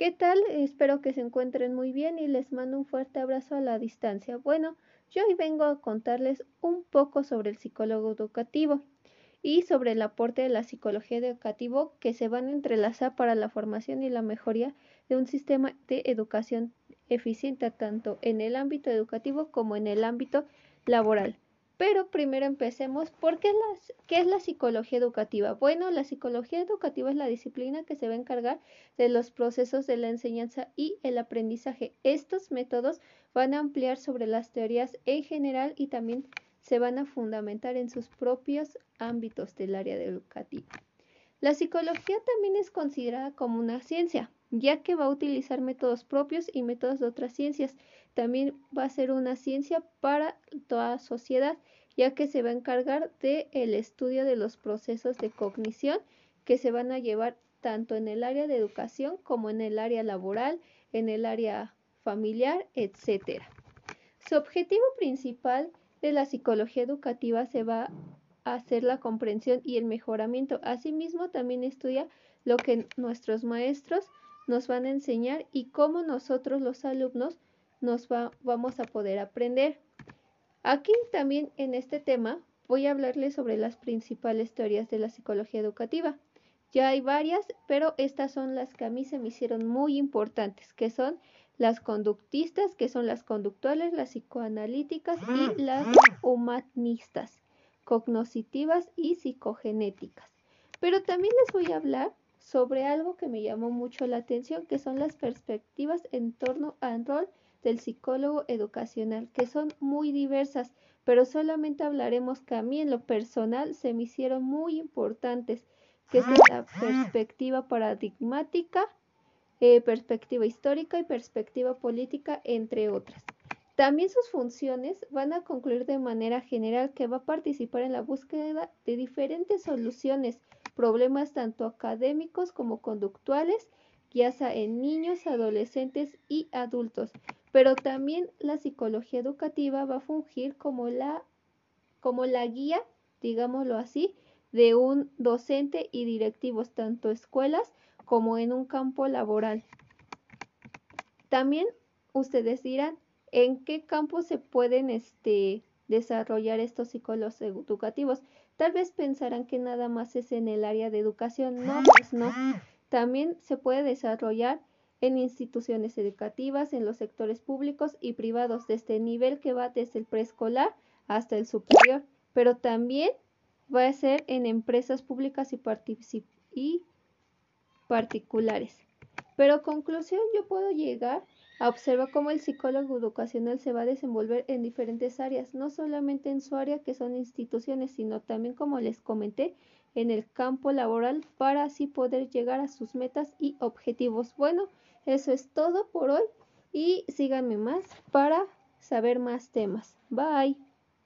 ¿Qué tal? Espero que se encuentren muy bien y les mando un fuerte abrazo a la distancia. Bueno, yo hoy vengo a contarles un poco sobre el psicólogo educativo y sobre el aporte de la psicología educativa que se van a entrelazar para la formación y la mejoría de un sistema de educación eficiente tanto en el ámbito educativo como en el ámbito laboral. Pero primero empecemos, ¿por qué, es la psicología educativa? Bueno, la psicología educativa es la disciplina que se va a encargar de los procesos de la enseñanza y el aprendizaje. Estos métodos van a ampliar sobre las teorías en general y también se van a fundamentar en sus propios ámbitos del área educativa. La psicología también es considerada como una ciencia, ya que va a utilizar métodos propios y métodos de otras ciencias. También va a ser una ciencia para toda sociedad, ya que se va a encargar del el estudio de los procesos de cognición que se van a llevar tanto en el área de educación como en el área laboral, en el área familiar, etc. Su objetivo principal de la psicología educativa se va a hacer la comprensión y el mejoramiento. Asimismo, también estudia lo que nuestros maestros nos van a enseñar y cómo nosotros los alumnos nos vamos a poder aprender. Aquí también en este tema voy a hablarles sobre las principales teorías de la psicología educativa. Ya hay varias, pero estas son las que a mí se me hicieron muy importantes, que son las conductistas, que son las conductuales, las psicoanalíticas y las humanistas, cognoscitivas y psicogenéticas. Pero también les voy a hablar sobre algo que me llamó mucho la atención, que son las perspectivas en torno al rol del psicólogo educacional, que son muy diversas, pero solamente hablaremos que a mí en lo personal se me hicieron muy importantes, que es la perspectiva paradigmática, eh, perspectiva histórica y perspectiva política, entre otras. También sus funciones van a concluir de manera general que va a participar en la búsqueda de diferentes soluciones, problemas tanto académicos como conductuales, ya sea en niños, adolescentes y adultos, pero también la psicología educativa va a fungir como la, como la guía, digámoslo así, de un docente y directivos, tanto escuelas como en un campo laboral. También ustedes dirán, ¿en qué campo se pueden este, desarrollar estos psicólogos educativos? Tal vez pensarán que nada más es en el área de educación. No, pues no. También se puede desarrollar en instituciones educativas, en los sectores públicos y privados, desde el nivel que va desde el preescolar hasta el superior, pero también va a ser en empresas públicas y, particulares. Pero conclusión, yo puedo llegar a observar cómo el psicólogo educacional se va a desenvolver en diferentes áreas, no solamente en su área que son instituciones, sino también, como les comenté, en el campo laboral para así poder llegar a sus metas y objetivos. Bueno, eso es todo por hoy y síganme más para saber más temas. Bye.